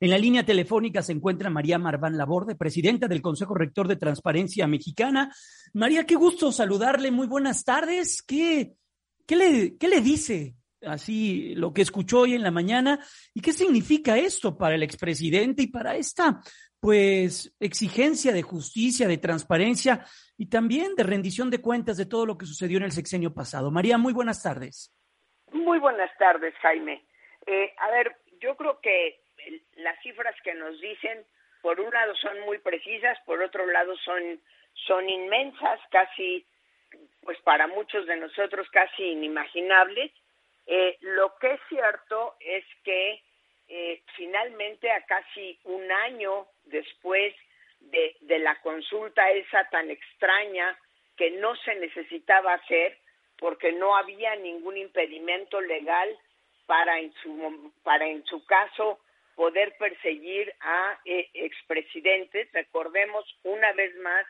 En la línea telefónica se encuentra María Marván Laborde, presidenta del Consejo Rector de Transparencia Mexicana. María, qué gusto saludarle. Muy buenas tardes. ¿Qué, qué, le, qué le dice así lo que escuchó hoy en la mañana y qué significa esto para el expresidente y para esta pues exigencia de justicia, de transparencia y también de rendición de cuentas de todo lo que sucedió en el sexenio pasado. María, muy buenas tardes. Muy buenas tardes, Jaime. Eh, a ver, yo creo que las cifras que nos dicen, por un lado son muy precisas, por otro lado son, son inmensas, casi, pues para muchos de nosotros casi inimaginables. Eh, lo que es cierto es que eh, finalmente a casi un año después de, de la consulta esa tan extraña que no se necesitaba hacer porque no había ningún impedimento legal para en su, para en su caso poder perseguir a eh, expresidentes. Recordemos una vez más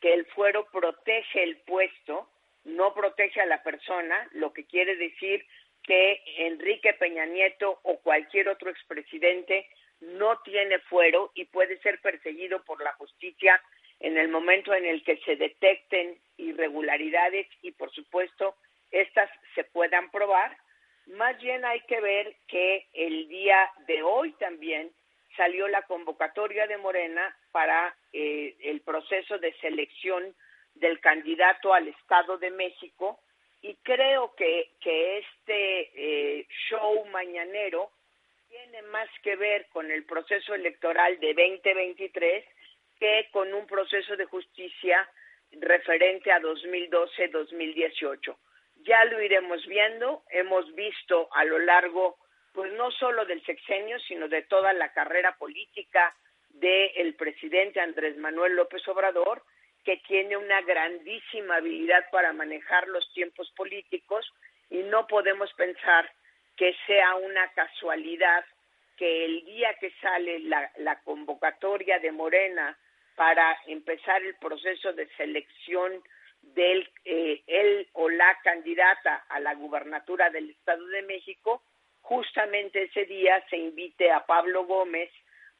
que el fuero protege el puesto, no protege a la persona, lo que quiere decir que Enrique Peña Nieto o cualquier otro expresidente no tiene fuero y puede ser perseguido por la justicia en el momento en el que se detecten irregularidades y por supuesto estas se puedan probar más bien hay que ver que el día de hoy también salió la convocatoria de Morena para eh, el proceso de selección del candidato al Estado de México. Y creo que, que este eh, show mañanero tiene más que ver con el proceso electoral de 2023 que con un proceso de justicia referente a 2012-2018 ya lo iremos viendo. Hemos visto a lo largo, pues no solo del sexenio, sino de toda la carrera política del presidente Andrés Manuel López Obrador, que tiene una grandísima habilidad para manejar los tiempos políticos y no podemos pensar que sea una casualidad que el día que sale la convocatoria de Morena para empezar el proceso de selección del eh, él o la candidata a la gubernatura del Estado de México, justamente ese día se invite a Pablo Gómez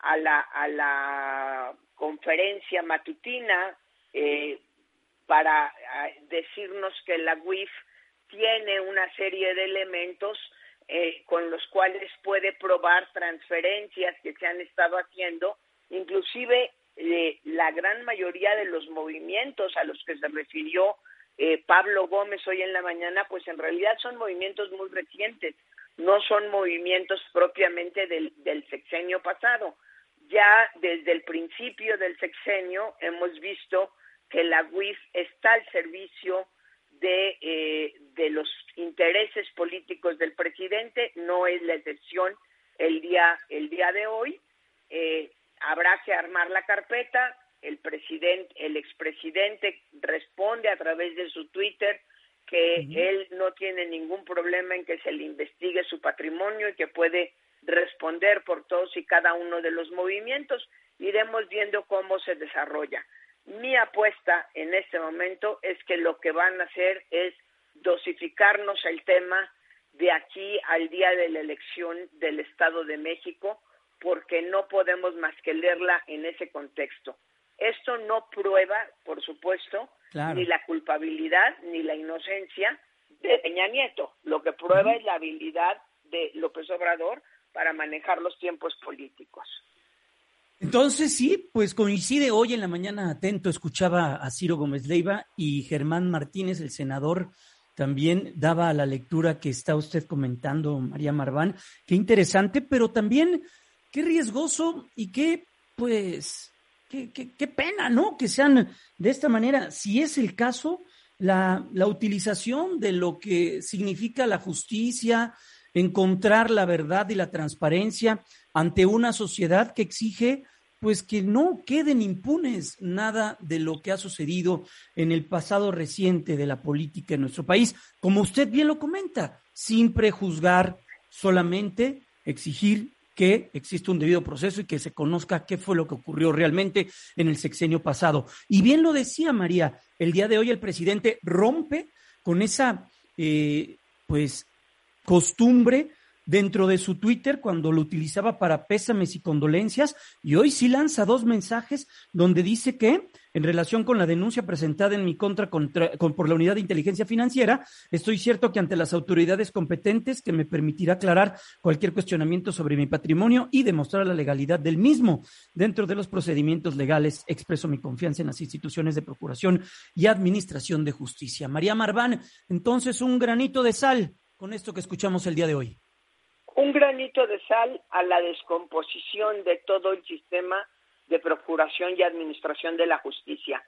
a la, a la conferencia matutina eh, para decirnos que la UIF tiene una serie de elementos eh, con los cuales puede probar transferencias que se han estado haciendo, inclusive eh, la gran mayoría de los movimientos a los que se refirió eh, Pablo Gómez hoy en la mañana, pues en realidad son movimientos muy recientes, no son movimientos propiamente del, del sexenio pasado. Ya desde el principio del sexenio hemos visto que la UIF está al servicio de, eh, de los intereses políticos del presidente, no es la excepción el día, el día de hoy. Eh, habrá que armar la carpeta, el presidente, el expresidente responde a través de su Twitter que él no tiene ningún problema en que se le investigue su patrimonio y que puede responder por todos y cada uno de los movimientos. Iremos viendo cómo se desarrolla. Mi apuesta en este momento es que lo que van a hacer es dosificarnos el tema de aquí al día de la elección del Estado de México, porque no podemos más que leerla en ese contexto. Esto no prueba, por supuesto, ni la culpabilidad ni la inocencia de Peña Nieto. Lo que prueba es la habilidad de López Obrador para manejar los tiempos políticos. Entonces sí, pues coincide hoy en la mañana atento, escuchaba a Ciro Gómez Leiva y Germán Martínez, el senador, también daba la lectura que está usted comentando, María Marván. Qué interesante, pero también qué riesgoso y qué, pues, qué, qué, pena, ¿no? Que sean de esta manera, si es el caso, la, la utilización de lo que significa la justicia, encontrar la verdad y la transparencia ante una sociedad que exige pues que no queden impunes nada de lo que ha sucedido en el pasado reciente de la política en nuestro país, como usted bien lo comenta, sin prejuzgar, solamente exigir que exista un debido proceso y que se conozca qué fue lo que ocurrió realmente en el sexenio pasado. Y bien lo decía María, el día de hoy el presidente rompe con esa, eh, pues, costumbre dentro de su Twitter cuando lo utilizaba para pésames y condolencias y hoy sí lanza dos mensajes donde dice que en relación con la denuncia presentada en mi contra, por la Unidad de Inteligencia Financiera, estoy cierto que ante las autoridades competentes que me permitirá aclarar cualquier cuestionamiento sobre mi patrimonio y demostrar la legalidad del mismo. Dentro de los procedimientos legales expreso mi confianza en las instituciones de procuración y administración de justicia. María Marván, entonces un granito de sal con esto que escuchamos el día de hoy un granito de sal a la descomposición de todo el sistema de procuración y administración de la justicia.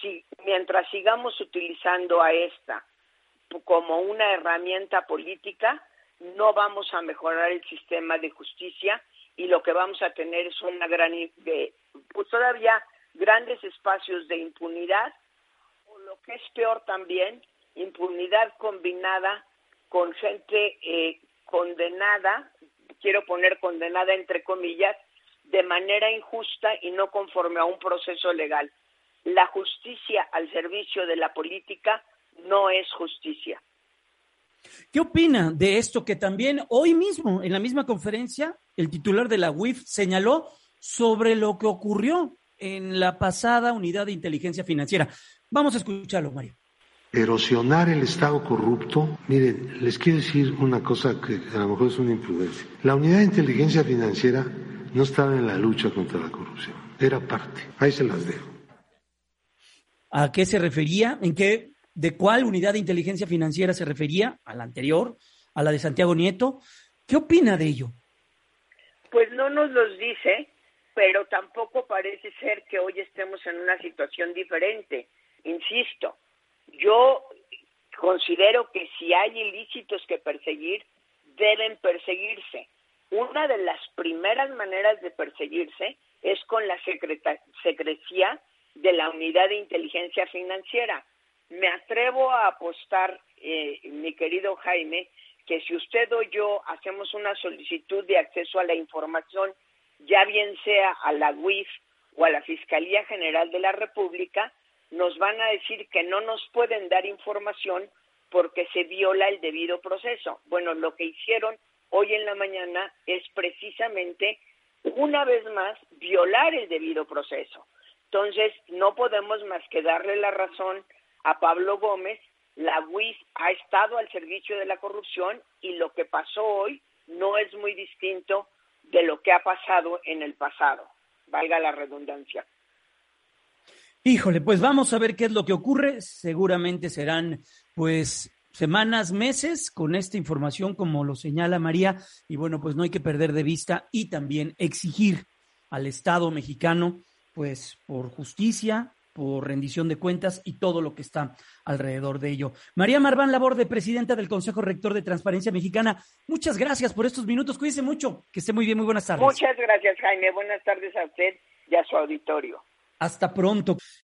Si, mientras sigamos utilizando a esta como una herramienta política, no vamos a mejorar el sistema de justicia y lo que vamos a tener es una gran, pues todavía grandes espacios de impunidad o lo que es peor también, impunidad combinada con gente eh, condenada, quiero poner condenada entre comillas, de manera injusta y no conforme a un proceso legal. La justicia al servicio de la política no es justicia. ¿Qué opina de esto que también hoy mismo, en la misma conferencia, el titular de la UIF señaló sobre lo que ocurrió en la pasada unidad de inteligencia financiera? Vamos a escucharlo, Mario erosionar el Estado corrupto, miren, les quiero decir una cosa que a lo mejor es una imprudencia. La unidad de inteligencia financiera no estaba en la lucha contra la corrupción, era parte. Ahí se las dejo. ¿A qué se refería? ¿En qué? ¿De cuál unidad de inteligencia financiera se refería? ¿A la anterior? ¿A la de Santiago Nieto? ¿Qué opina de ello? Pues no nos los dice, pero tampoco parece ser que hoy estemos en una situación diferente. Insisto, yo considero que si hay ilícitos que perseguir, deben perseguirse. Una de las primeras maneras de perseguirse es con la secrecía de la unidad de inteligencia financiera. Me atrevo a apostar, eh, mi querido Jaime, que si usted o yo hacemos una solicitud de acceso a la información, ya bien sea a la UIF o a la Fiscalía General de la República, nos van a decir que no nos pueden dar información porque se viola el debido proceso. Bueno, lo que hicieron hoy en la mañana es precisamente, una vez más, violar el debido proceso. Entonces, no podemos más que darle la razón a Pablo Gómez. La UIS ha estado al servicio de la corrupción y lo que pasó hoy no es muy distinto de lo que ha pasado en el pasado, valga la redundancia. Híjole, pues vamos a ver qué es lo que ocurre. Seguramente serán, pues, semanas, meses con esta información, como lo señala María. Y bueno, pues no hay que perder de vista y también exigir al Estado mexicano, pues, por justicia, por rendición de cuentas y todo lo que está alrededor de ello. María Marván Laborde, presidenta del Consejo Rector de Transparencia Mexicana, muchas gracias por estos minutos. Cuídese mucho, que esté muy bien, muy buenas tardes. Muchas gracias, Jaime. Buenas tardes a usted y a su auditorio. Hasta pronto.